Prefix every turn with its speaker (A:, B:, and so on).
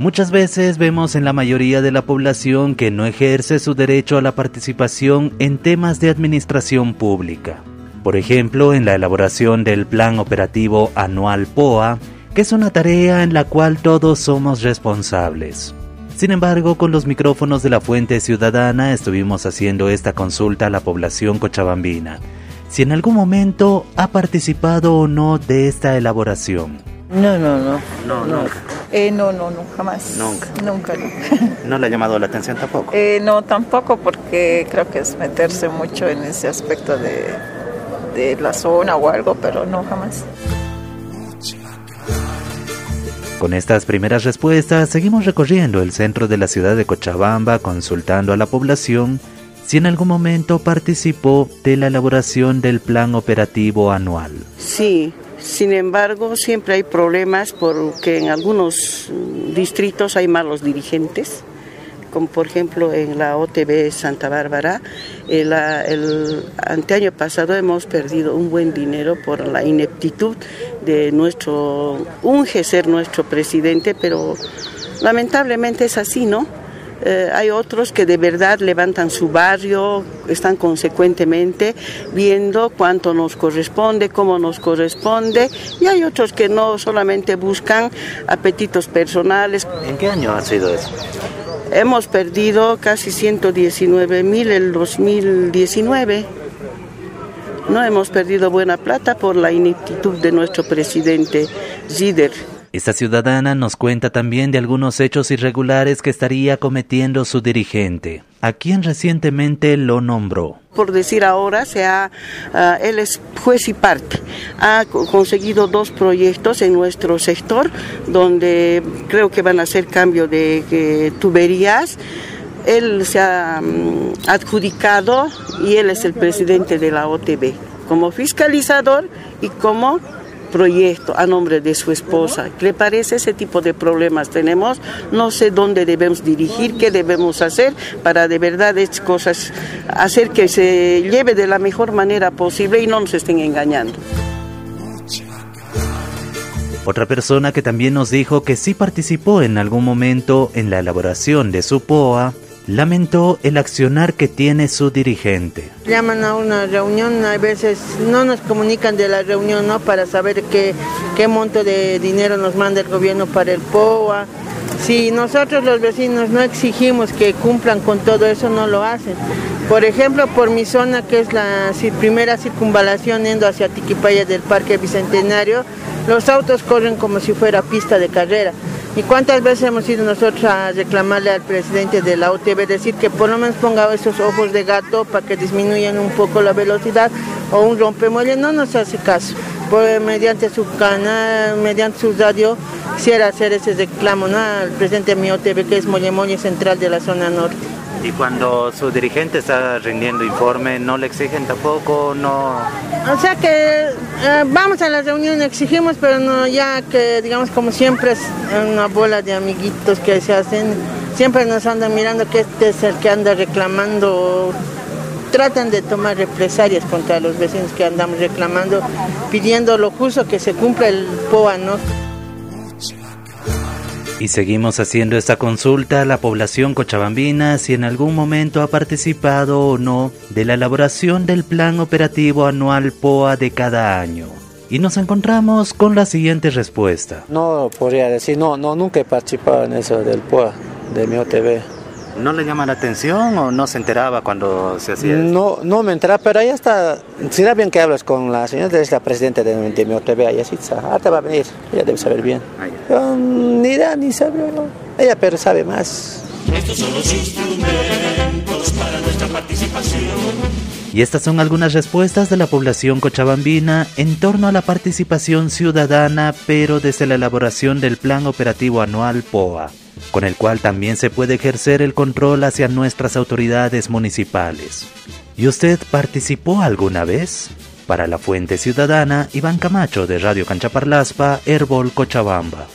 A: Muchas veces vemos en la mayoría de la población que no ejerce su derecho a la participación en temas de administración pública. Por ejemplo, en la elaboración del Plan Operativo Anual POA, que es una tarea en la cual todos somos responsables. Sin embargo, con los micrófonos de la Fuente Ciudadana estuvimos haciendo esta consulta a la población cochabambina, si en algún momento ha participado o no de esta elaboración.
B: No, no, no.
C: No,
B: no. Eh, no, no, no, jamás.
C: Nunca.
B: Nunca, nunca.
C: ¿No le ha llamado la atención tampoco?
B: Eh, no, tampoco porque creo que es meterse mucho en ese aspecto de, de la zona o algo, pero no, jamás.
A: Con estas primeras respuestas seguimos recorriendo el centro de la ciudad de Cochabamba consultando a la población si en algún momento participó de la elaboración del plan operativo anual.
D: Sí, sin embargo, siempre hay problemas porque en algunos mm, distritos hay malos dirigentes, como por ejemplo en la OTB Santa Bárbara. El, el anteaño pasado hemos perdido un buen dinero por la ineptitud de nuestro, unge ser nuestro presidente, pero lamentablemente es así, ¿no? Eh, hay otros que de verdad levantan su barrio, están consecuentemente viendo cuánto nos corresponde, cómo nos corresponde, y hay otros que no solamente buscan apetitos personales.
C: ¿En qué año ha sido eso?
D: Hemos perdido casi 119 mil el 2019. No hemos perdido buena plata por la ineptitud de nuestro presidente Zider.
A: Esta ciudadana nos cuenta también de algunos hechos irregulares que estaría cometiendo su dirigente, a quien recientemente lo nombró.
D: Por decir ahora, se ha, uh, él es juez y parte. Ha conseguido dos proyectos en nuestro sector, donde creo que van a hacer cambio de eh, tuberías. Él se ha um, adjudicado y él es el presidente de la OTB, como fiscalizador y como proyecto a nombre de su esposa. ¿Le parece ese tipo de problemas tenemos? No sé dónde debemos dirigir, qué debemos hacer para de verdad estas cosas, hacer que se lleve de la mejor manera posible y no nos estén engañando.
A: Otra persona que también nos dijo que sí participó en algún momento en la elaboración de su POA lamentó el accionar que tiene su dirigente.
E: Llaman a una reunión, a veces no nos comunican de la reunión ¿no? para saber qué, qué monto de dinero nos manda el gobierno para el POA. Si nosotros los vecinos no exigimos que cumplan con todo eso, no lo hacen. Por ejemplo, por mi zona, que es la primera circunvalación yendo hacia Tiquipaya del Parque Bicentenario, los autos corren como si fuera pista de carrera. ¿Y cuántas veces hemos ido nosotros a reclamarle al presidente de la UTV, decir que por lo menos ponga esos ojos de gato para que disminuyan un poco la velocidad o un rompemuelle? No nos hace caso. Pues, mediante su canal, mediante su radio, quisiera hacer ese reclamo ¿no? al presidente de mi OTV, que es Molle Central de la zona norte.
C: Y cuando su dirigente está rindiendo informe, ¿no le exigen tampoco? no
E: O sea que eh, vamos a la reunión, exigimos, pero no ya que, digamos, como siempre es una bola de amiguitos que se hacen, siempre nos andan mirando que este es el que anda reclamando tratan de tomar represalias contra los vecinos que andamos reclamando, pidiendo lo justo que se cumpla el POA, ¿no?
A: Y seguimos haciendo esta consulta a la población cochabambina si en algún momento ha participado o no de la elaboración del plan operativo anual POA de cada año. Y nos encontramos con la siguiente respuesta.
F: No podría decir, no, no, nunca he participado en eso del POA, de mi OTV.
C: ¿No le llama la atención o no se enteraba cuando se hacía eso?
F: No, no me enteraba, pero ahí está. Será bien que hablas con la señora, es la presidenta de, de mi OTV, ahí así, ah, te va a venir, ella debe saber bien. Yo, ni da, ni sabe, ¿no? ella pero sabe más.
G: Estos son los instrumentos para nuestra participación.
A: Y estas son algunas respuestas de la población cochabambina en torno a la participación ciudadana, pero desde la elaboración del Plan Operativo Anual POA con el cual también se puede ejercer el control hacia nuestras autoridades municipales. ¿Y usted participó alguna vez? Para la Fuente Ciudadana, Iván Camacho de Radio Canchaparlaspa, Herbol Cochabamba.